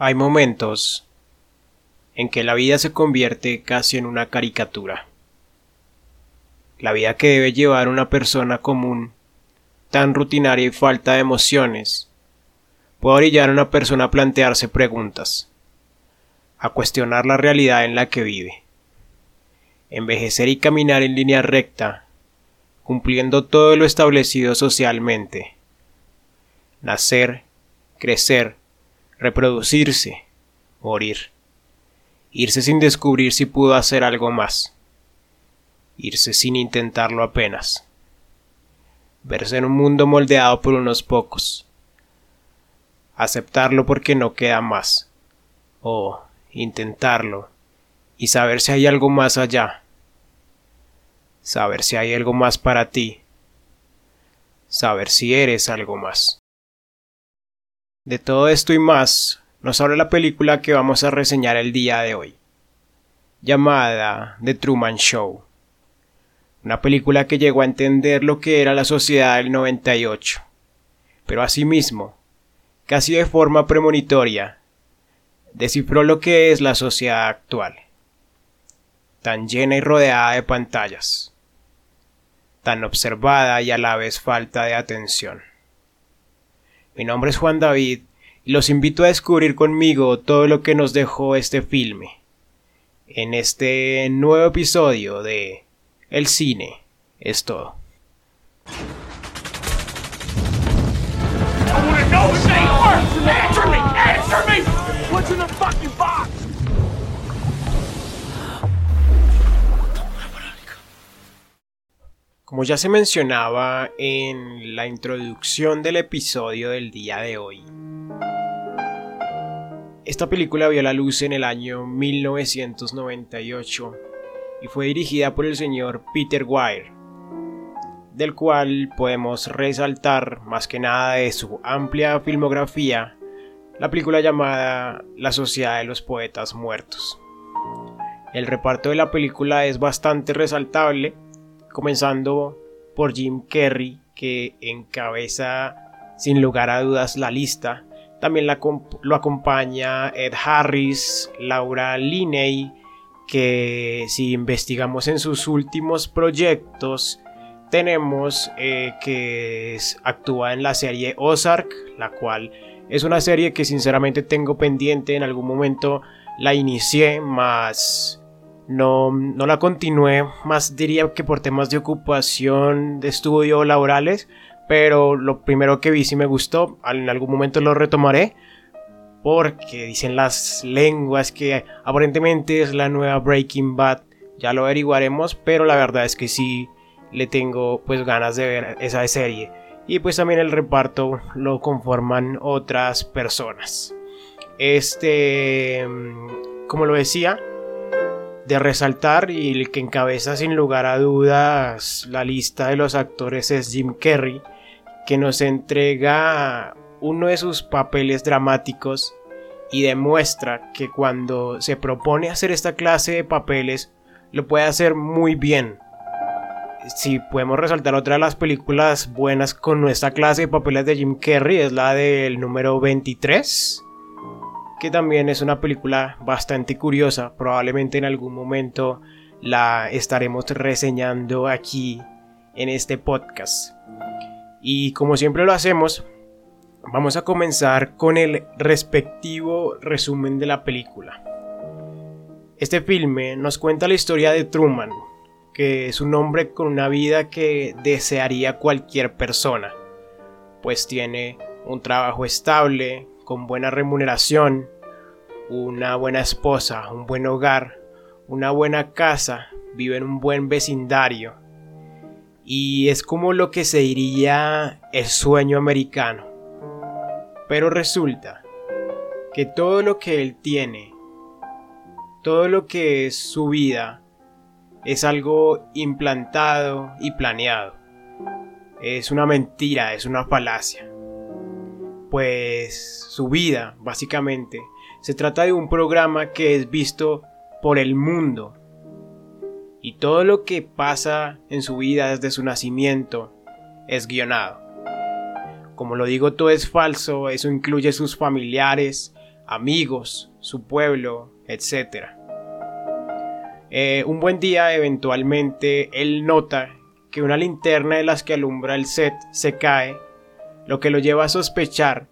Hay momentos en que la vida se convierte casi en una caricatura. La vida que debe llevar una persona común, tan rutinaria y falta de emociones, puede orillar a una persona a plantearse preguntas, a cuestionar la realidad en la que vive. Envejecer y caminar en línea recta, cumpliendo todo lo establecido socialmente. Nacer, crecer, reproducirse, morir, irse sin descubrir si pudo hacer algo más, irse sin intentarlo apenas, verse en un mundo moldeado por unos pocos, aceptarlo porque no queda más, o intentarlo y saber si hay algo más allá, saber si hay algo más para ti, saber si eres algo más. De todo esto y más nos habla la película que vamos a reseñar el día de hoy, llamada The Truman Show. Una película que llegó a entender lo que era la sociedad del 98, pero asimismo, casi de forma premonitoria, descifró lo que es la sociedad actual, tan llena y rodeada de pantallas, tan observada y a la vez falta de atención. Mi nombre es Juan David y los invito a descubrir conmigo todo lo que nos dejó este filme. En este nuevo episodio de El cine es todo. Como ya se mencionaba en la introducción del episodio del día de hoy, esta película vio la luz en el año 1998 y fue dirigida por el señor Peter Weir, del cual podemos resaltar más que nada de su amplia filmografía la película llamada La Sociedad de los Poetas Muertos. El reparto de la película es bastante resaltable, comenzando por Jim Carrey, que encabeza sin lugar a dudas la lista. También lo acompaña Ed Harris, Laura Linney, que si investigamos en sus últimos proyectos, tenemos eh, que actúa en la serie Ozark, la cual es una serie que sinceramente tengo pendiente, en algún momento la inicié, más no, no la continué, más diría que por temas de ocupación, de estudio, laborales, pero lo primero que vi sí me gustó, en algún momento lo retomaré, porque dicen las lenguas que aparentemente es la nueva Breaking Bad, ya lo averiguaremos, pero la verdad es que sí le tengo pues ganas de ver esa serie. Y pues también el reparto lo conforman otras personas. Este, mm, como lo decía, de resaltar y el que encabeza sin lugar a dudas la lista de los actores es Jim Carrey, que nos entrega uno de sus papeles dramáticos y demuestra que cuando se propone hacer esta clase de papeles lo puede hacer muy bien. Si podemos resaltar otra de las películas buenas con nuestra clase de papeles de Jim Carrey es la del número 23 que también es una película bastante curiosa, probablemente en algún momento la estaremos reseñando aquí en este podcast. Y como siempre lo hacemos, vamos a comenzar con el respectivo resumen de la película. Este filme nos cuenta la historia de Truman, que es un hombre con una vida que desearía cualquier persona, pues tiene un trabajo estable, con buena remuneración, una buena esposa, un buen hogar, una buena casa, vive en un buen vecindario. Y es como lo que se diría el sueño americano. Pero resulta que todo lo que él tiene, todo lo que es su vida, es algo implantado y planeado. Es una mentira, es una falacia pues su vida, básicamente, se trata de un programa que es visto por el mundo. Y todo lo que pasa en su vida desde su nacimiento es guionado. Como lo digo, todo es falso, eso incluye sus familiares, amigos, su pueblo, etc. Eh, un buen día eventualmente él nota que una linterna de las que alumbra el set se cae, lo que lo lleva a sospechar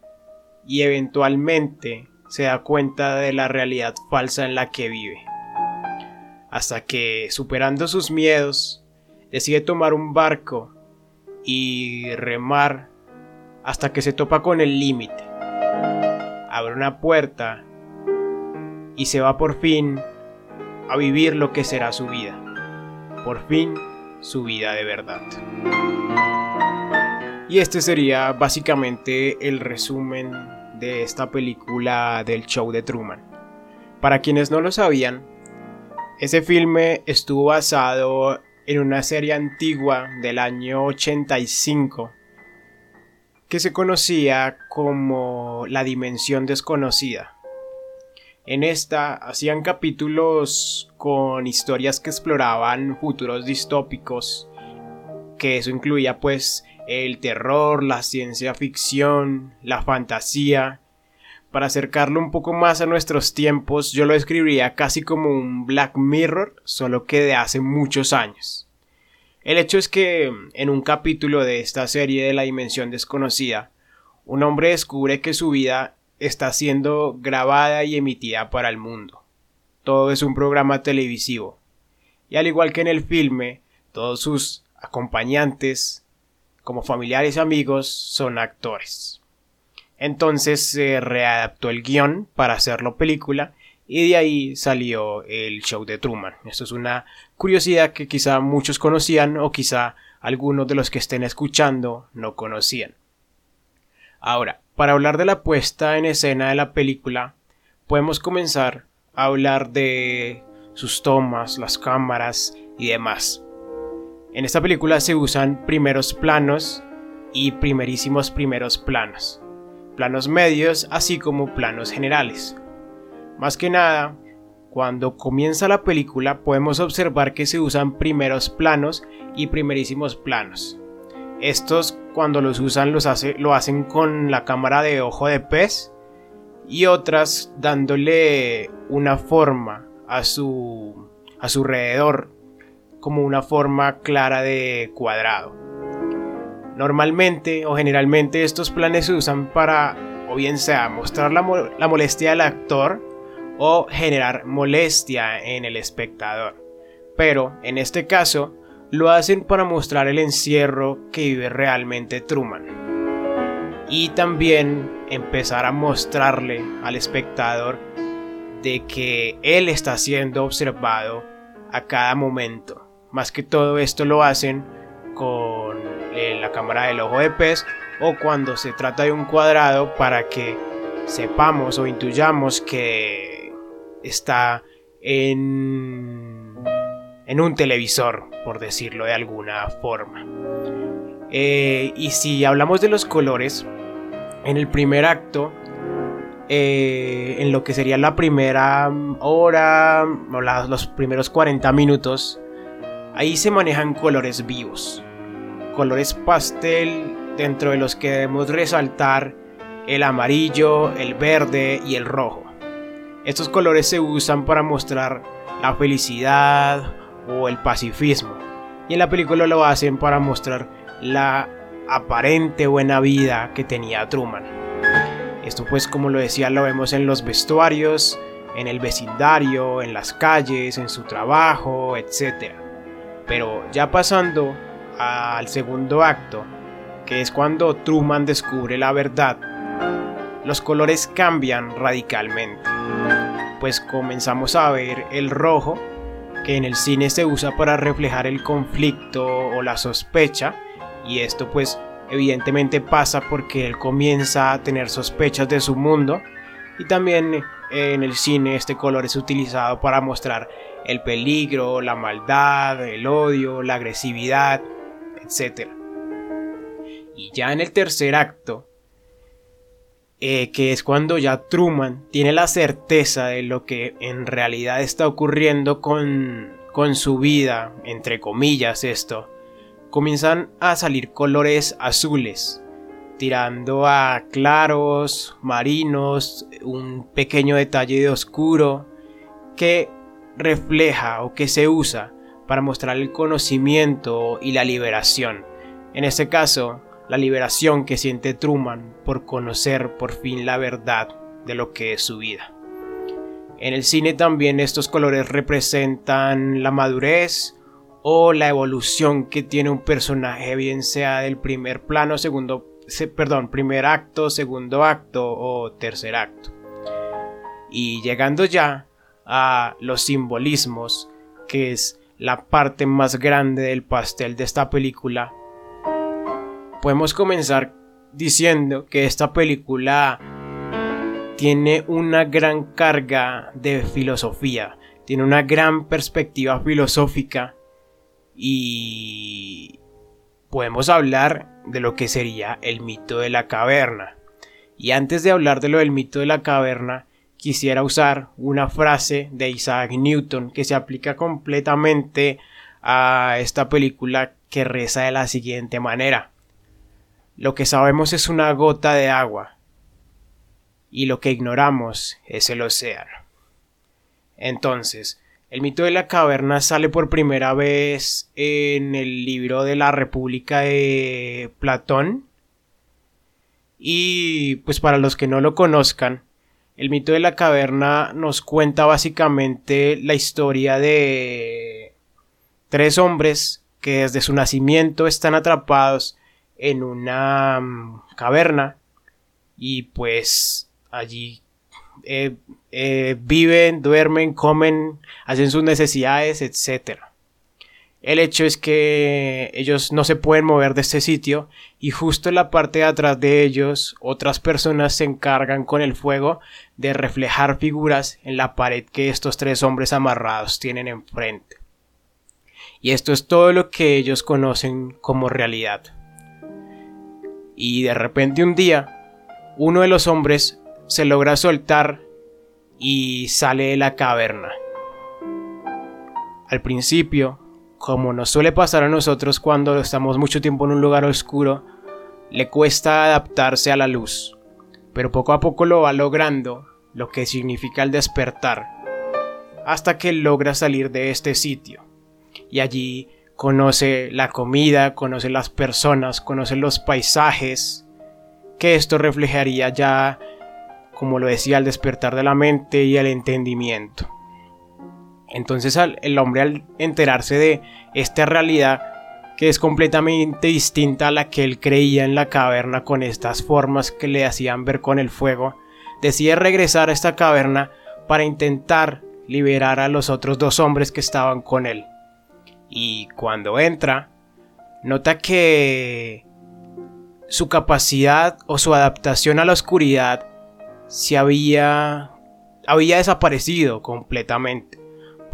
y eventualmente se da cuenta de la realidad falsa en la que vive. Hasta que, superando sus miedos, decide tomar un barco y remar hasta que se topa con el límite. Abre una puerta y se va por fin a vivir lo que será su vida. Por fin su vida de verdad. Y este sería básicamente el resumen de esta película del show de Truman. Para quienes no lo sabían, ese filme estuvo basado en una serie antigua del año 85 que se conocía como La Dimensión Desconocida. En esta hacían capítulos con historias que exploraban futuros distópicos, que eso incluía pues el terror, la ciencia ficción, la fantasía. Para acercarlo un poco más a nuestros tiempos, yo lo escribiría casi como un Black Mirror, solo que de hace muchos años. El hecho es que en un capítulo de esta serie de la dimensión desconocida, un hombre descubre que su vida está siendo grabada y emitida para el mundo. Todo es un programa televisivo. Y al igual que en el filme, todos sus acompañantes, como familiares y amigos, son actores. Entonces se readaptó el guion para hacerlo película y de ahí salió el show de Truman. Esto es una curiosidad que quizá muchos conocían o quizá algunos de los que estén escuchando no conocían. Ahora, para hablar de la puesta en escena de la película, podemos comenzar a hablar de sus tomas, las cámaras y demás. En esta película se usan primeros planos y primerísimos primeros planos, planos medios así como planos generales. Más que nada, cuando comienza la película podemos observar que se usan primeros planos y primerísimos planos. Estos cuando los usan los hace, lo hacen con la cámara de ojo de pez y otras dándole una forma a su, a su alrededor como una forma clara de cuadrado. Normalmente o generalmente estos planes se usan para o bien sea mostrar la, molestia del actor o generar molestia en el espectador. Pero en este caso lo hacen para mostrar el encierro que vive realmente Truman. Y también empezar a mostrarle al espectador de que él está siendo observado a cada momento. Más que todo esto lo hacen con eh, la cámara del ojo de pez o cuando se trata de un cuadrado para que sepamos o intuyamos que está en, en un televisor por decirlo de alguna forma. Eh, y si hablamos de los colores, en el primer acto, eh, en lo que sería la primera hora o los primeros 40 minutos, ahí se manejan colores vivos, colores pastel dentro de los que debemos resaltar el amarillo, el verde y el rojo. Estos colores se usan para mostrar la felicidad o el pacifismo. Y en la película lo hacen para mostrar la aparente buena vida que tenía Truman. Esto pues como lo decía lo vemos en los vestuarios, en el vecindario, en las calles, en su trabajo, etc. Pero ya pasando al segundo acto, que es cuando Truman descubre la verdad, los colores cambian radicalmente. Pues comenzamos a ver el rojo que en el cine se usa para reflejar el conflicto o la sospecha y esto pues evidentemente pasa porque él comienza a tener sospechas de su mundo y también en el cine este color es utilizado para mostrar el peligro, la maldad, el odio, la agresividad, etc. Y ya en el tercer acto, eh, que es cuando ya Truman tiene la certeza de lo que en realidad está ocurriendo con, con su vida, entre comillas esto, comienzan a salir colores azules, tirando a claros, marinos, un pequeño detalle de oscuro que refleja o que se usa para mostrar el conocimiento y la liberación. En este caso, la liberación que siente Truman por conocer por fin la verdad de lo que es su vida. En el cine también estos colores representan la madurez o la evolución que tiene un personaje, bien sea del primer plano, segundo, perdón, primer acto, segundo acto o tercer acto. Y llegando ya a los simbolismos, que es la parte más grande del pastel de esta película, podemos comenzar diciendo que esta película tiene una gran carga de filosofía, tiene una gran perspectiva filosófica y podemos hablar de lo que sería el mito de la caverna. Y antes de hablar de lo del mito de la caverna, quisiera usar una frase de Isaac Newton que se aplica completamente a esta película que reza de la siguiente manera. Lo que sabemos es una gota de agua y lo que ignoramos es el océano. Entonces, el mito de la caverna sale por primera vez en el libro de la República de Platón. Y pues para los que no lo conozcan, el mito de la caverna nos cuenta básicamente la historia de tres hombres que desde su nacimiento están atrapados en una mm, caverna y pues allí eh, eh, viven, duermen, comen, hacen sus necesidades, etc. El hecho es que ellos no se pueden mover de este sitio y justo en la parte de atrás de ellos otras personas se encargan con el fuego de reflejar figuras en la pared que estos tres hombres amarrados tienen enfrente. Y esto es todo lo que ellos conocen como realidad. Y de repente un día, uno de los hombres se logra soltar y sale de la caverna. Al principio, como nos suele pasar a nosotros cuando estamos mucho tiempo en un lugar oscuro, le cuesta adaptarse a la luz, pero poco a poco lo va logrando, lo que significa el despertar, hasta que logra salir de este sitio. Y allí conoce la comida, conoce las personas, conoce los paisajes, que esto reflejaría ya como lo decía, al despertar de la mente y el entendimiento. Entonces el hombre al enterarse de esta realidad, que es completamente distinta a la que él creía en la caverna con estas formas que le hacían ver con el fuego, decide regresar a esta caverna para intentar liberar a los otros dos hombres que estaban con él. Y cuando entra, nota que su capacidad o su adaptación a la oscuridad se había, había desaparecido completamente,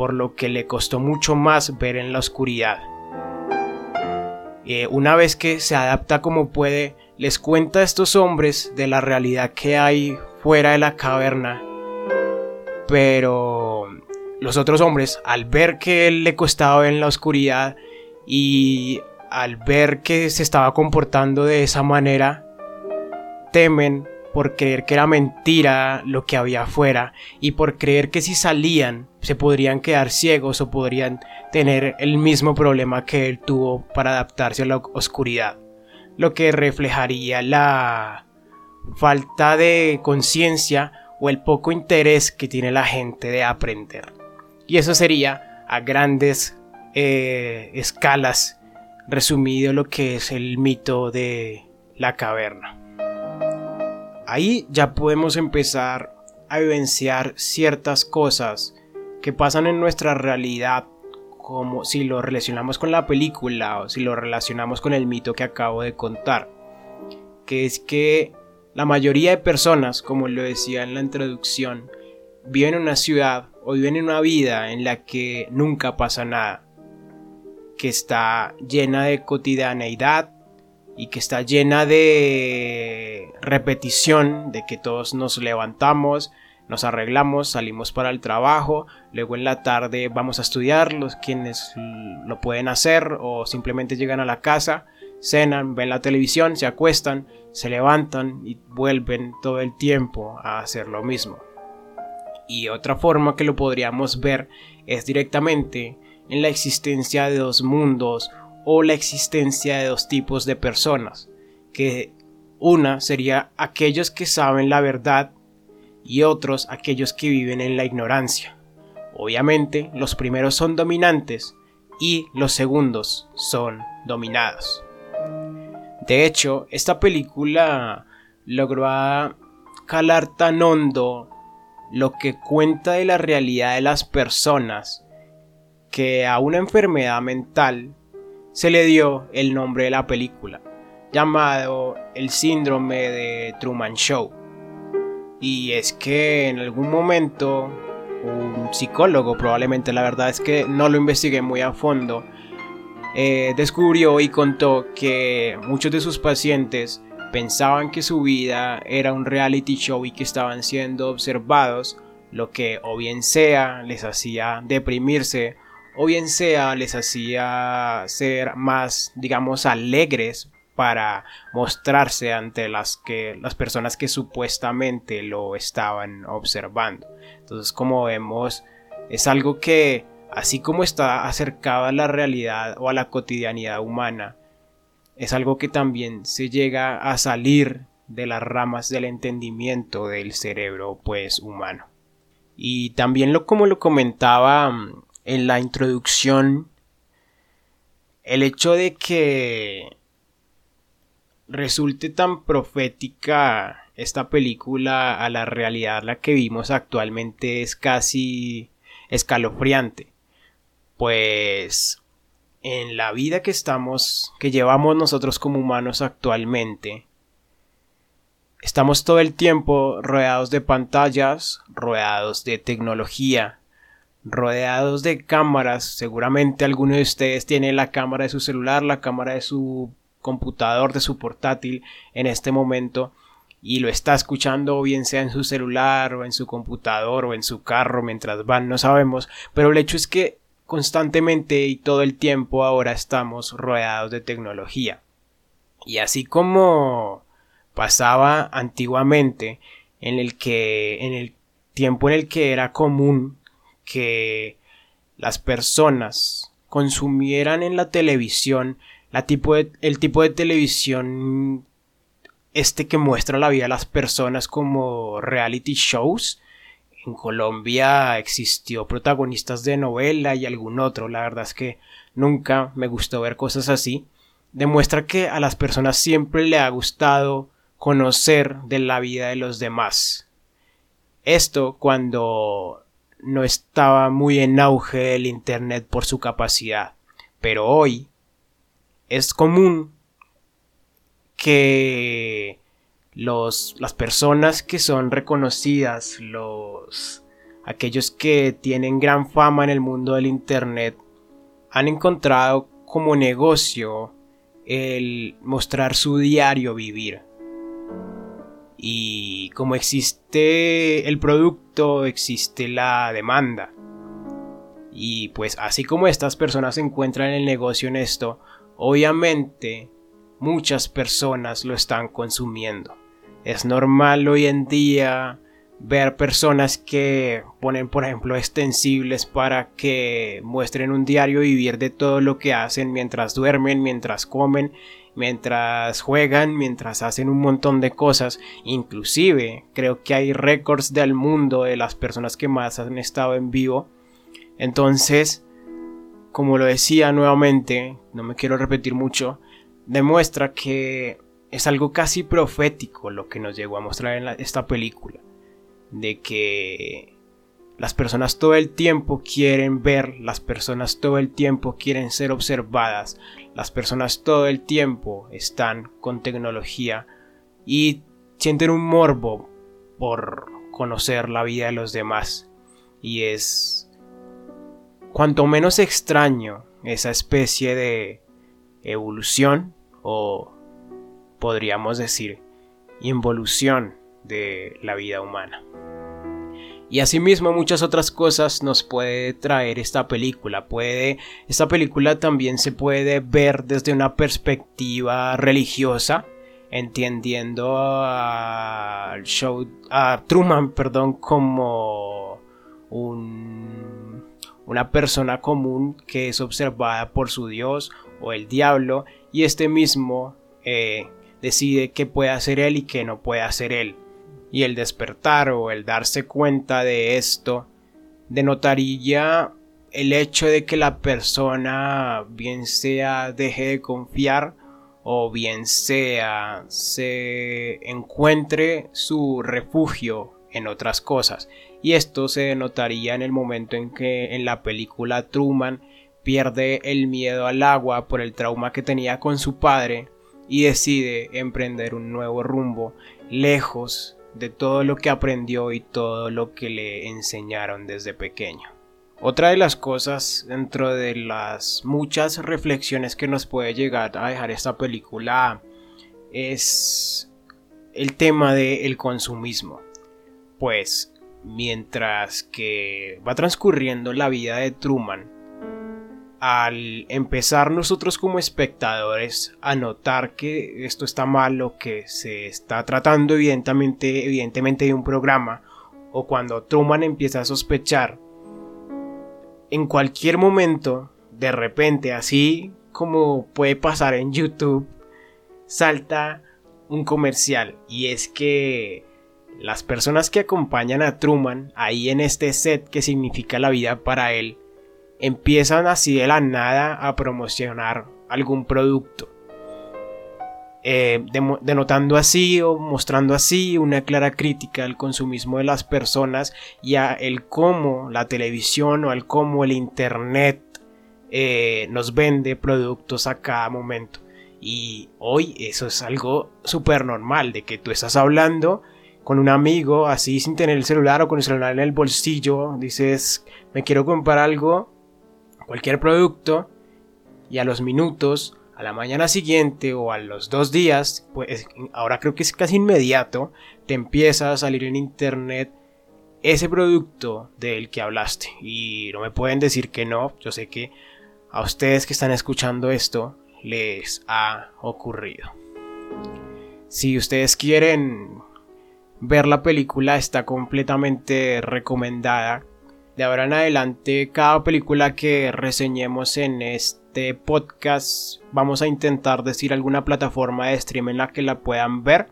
por lo que le costó mucho más ver en la oscuridad. Eh, una vez que se adapta como puede, les cuenta a estos hombres de la realidad que hay fuera de la caverna. Pero los otros hombres, al ver que él le costaba ver en la oscuridad y al ver que se estaba comportando de esa manera, temen por creer que era mentira lo que había afuera y por creer que si salían se podrían quedar ciegos o podrían tener el mismo problema que él tuvo para adaptarse a la oscuridad, lo que reflejaría la falta de conciencia o el poco interés que tiene la gente de aprender. Y eso sería a grandes eh, escalas resumido lo que es el mito de la caverna. Ahí ya podemos empezar a vivenciar ciertas cosas que pasan en nuestra realidad como si lo relacionamos con la película o si lo relacionamos con el mito que acabo de contar. Que es que la mayoría de personas, como lo decía en la introducción, viven en una ciudad o viven en una vida en la que nunca pasa nada. Que está llena de cotidianeidad, y que está llena de repetición, de que todos nos levantamos, nos arreglamos, salimos para el trabajo, luego en la tarde vamos a estudiar, los quienes lo pueden hacer o simplemente llegan a la casa, cenan, ven la televisión, se acuestan, se levantan y vuelven todo el tiempo a hacer lo mismo. Y otra forma que lo podríamos ver es directamente en la existencia de dos mundos o la existencia de dos tipos de personas, que una sería aquellos que saben la verdad y otros aquellos que viven en la ignorancia. Obviamente los primeros son dominantes y los segundos son dominados. De hecho, esta película logró calar tan hondo lo que cuenta de la realidad de las personas que a una enfermedad mental se le dio el nombre de la película, llamado el síndrome de Truman Show. Y es que en algún momento un psicólogo, probablemente la verdad es que no lo investigué muy a fondo, eh, descubrió y contó que muchos de sus pacientes pensaban que su vida era un reality show y que estaban siendo observados, lo que o bien sea les hacía deprimirse o bien sea les hacía ser más, digamos, alegres para mostrarse ante las que las personas que supuestamente lo estaban observando. Entonces, como vemos, es algo que así como está acercado a la realidad o a la cotidianidad humana, es algo que también se llega a salir de las ramas del entendimiento del cerebro pues humano. Y también lo como lo comentaba mm, en la introducción el hecho de que resulte tan profética esta película a la realidad la que vimos actualmente es casi escalofriante pues en la vida que estamos, que llevamos nosotros como humanos actualmente, estamos todo el tiempo rodeados de pantallas, rodeados de tecnología, rodeados de cámaras. Seguramente alguno de ustedes tiene la cámara de su celular, la cámara de su computador, de su portátil en este momento y lo está escuchando bien sea en su celular o en su computador o en su carro mientras van, no sabemos, pero el hecho es que constantemente y todo el tiempo ahora estamos rodeados de tecnología. Y así como pasaba antiguamente en el que en el tiempo en el que era común que las personas consumieran en la televisión la tipo de, el tipo de televisión este que muestra la vida de las personas como reality shows. En Colombia existió protagonistas de novela y algún otro, la verdad es que nunca me gustó ver cosas así, demuestra que a las personas siempre le ha gustado conocer de la vida de los demás. Esto cuando no estaba muy en auge el Internet por su capacidad, pero hoy es común que los, las personas que son reconocidas, los, aquellos que tienen gran fama en el mundo del Internet, han encontrado como negocio el mostrar su diario vivir. Y como existe el producto, existe la demanda. Y pues así como estas personas encuentran el negocio en esto, obviamente muchas personas lo están consumiendo. Es normal hoy en día ver personas que ponen, por ejemplo, extensibles para que muestren un diario vivir de todo lo que hacen mientras duermen, mientras comen, mientras juegan, mientras hacen un montón de cosas. Inclusive creo que hay récords del mundo de las personas que más han estado en vivo. Entonces, como lo decía nuevamente, no me quiero repetir mucho, demuestra que es algo casi profético lo que nos llegó a mostrar en esta película. De que las personas todo el tiempo quieren ver, las personas todo el tiempo quieren ser observadas, las personas todo el tiempo están con tecnología y sienten un morbo por conocer la vida de los demás. Y es cuanto menos extraño esa especie de evolución o podríamos decir, involución de la vida humana. Y asimismo muchas otras cosas nos puede traer esta película. Puede, esta película también se puede ver desde una perspectiva religiosa, entendiendo a, show, a Truman, perdón, como un, una persona común que es observada por su Dios o el diablo y este mismo eh, decide qué puede hacer él y qué no puede hacer él. Y el despertar o el darse cuenta de esto denotaría el hecho de que la persona bien sea deje de confiar o bien sea se encuentre su refugio en otras cosas. Y esto se denotaría en el momento en que en la película Truman pierde el miedo al agua por el trauma que tenía con su padre y decide emprender un nuevo rumbo lejos de todo lo que aprendió y todo lo que le enseñaron desde pequeño. Otra de las cosas dentro de las muchas reflexiones que nos puede llegar a dejar esta película es el tema del consumismo. Pues mientras que va transcurriendo la vida de Truman, al empezar nosotros como espectadores a notar que esto está mal o que se está tratando evidentemente, evidentemente de un programa, o cuando Truman empieza a sospechar, en cualquier momento, de repente, así como puede pasar en YouTube, salta un comercial. Y es que las personas que acompañan a Truman ahí en este set que significa la vida para él empiezan así de la nada a promocionar algún producto. Eh, denotando así o mostrando así una clara crítica al consumismo de las personas y a el cómo la televisión o al cómo el internet eh, nos vende productos a cada momento. Y hoy eso es algo súper normal, de que tú estás hablando con un amigo así sin tener el celular o con el celular en el bolsillo, dices, me quiero comprar algo cualquier producto y a los minutos, a la mañana siguiente o a los dos días, pues ahora creo que es casi inmediato, te empieza a salir en internet ese producto del que hablaste. Y no me pueden decir que no, yo sé que a ustedes que están escuchando esto les ha ocurrido. Si ustedes quieren ver la película está completamente recomendada de ahora en adelante, cada película que reseñemos en este podcast, vamos a intentar decir alguna plataforma de stream en la que la puedan ver.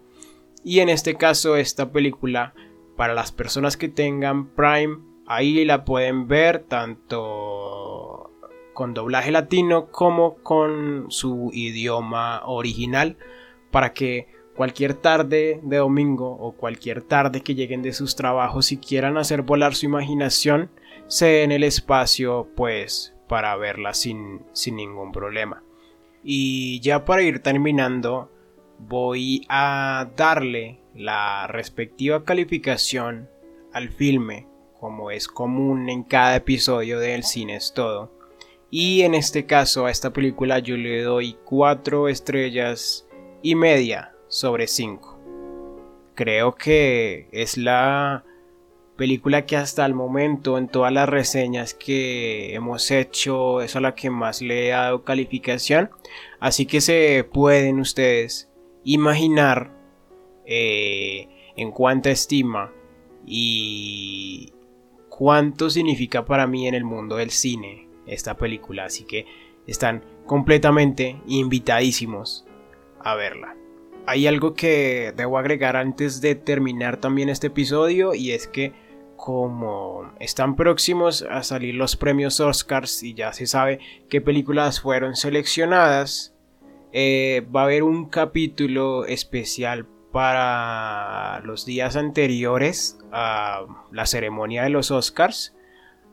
Y en este caso, esta película, para las personas que tengan Prime, ahí la pueden ver tanto con doblaje latino como con su idioma original para que cualquier tarde de domingo o cualquier tarde que lleguen de sus trabajos y quieran hacer volar su imaginación, se den el espacio pues para verla sin, sin ningún problema. Y ya para ir terminando, voy a darle la respectiva calificación al filme, como es común en cada episodio del Cine es Todo. Y en este caso a esta película yo le doy 4 estrellas y media sobre 5. Creo que es la película que hasta el momento en todas las reseñas que hemos hecho es a la que más le he dado calificación. Así que se pueden ustedes imaginar eh, en cuánta estima y cuánto significa para mí en el mundo del cine esta película. Así que están completamente invitadísimos a verla hay algo que debo agregar antes de terminar también este episodio y es que como están próximos a salir los premios Oscars y ya se sabe qué películas fueron seleccionadas, eh, va a haber un capítulo especial para los días anteriores a la ceremonia de los Oscars,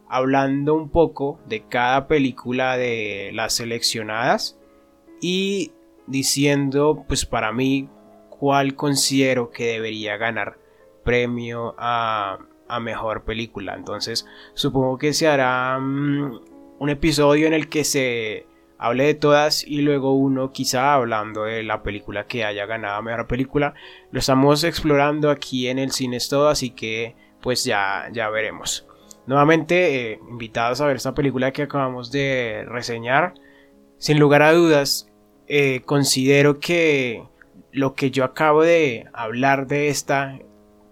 hablando un poco de cada película de las seleccionadas y diciendo, pues para mí, cuál considero que debería ganar premio a, mejor película. Entonces, supongo que se hará mm, un episodio en el que se hable de todas y luego uno quizá hablando de la película que haya ganado mejor película. Lo estamos explorando aquí en el cine todo, así que pues ya, ya veremos. Nuevamente, eh, invitados a ver esta película que acabamos de reseñar. Sin lugar a dudas, eh, considero que lo que yo acabo de hablar de esta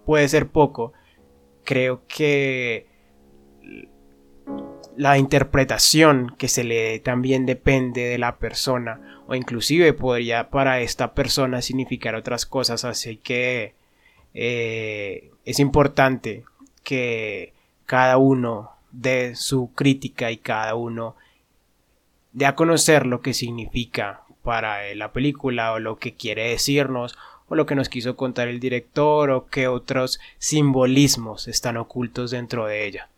puede ser poco. Creo que la interpretación que se le dé también depende de la persona o inclusive podría para esta persona significar otras cosas así que eh, es importante que cada uno dé su crítica y cada uno dé a conocer lo que significa para la película o lo que quiere decirnos o lo que nos quiso contar el director o qué otros simbolismos están ocultos dentro de ella.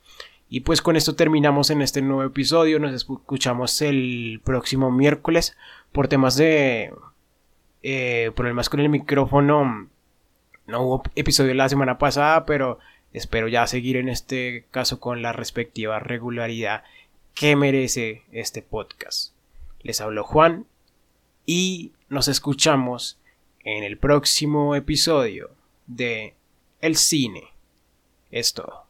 Y pues con esto terminamos en este nuevo episodio. Nos escuchamos el próximo miércoles por temas de eh, problemas con el micrófono. No hubo episodio la semana pasada, pero espero ya seguir en este caso con la respectiva regularidad que merece este podcast. Les hablo Juan y nos escuchamos en el próximo episodio de El cine. Es todo.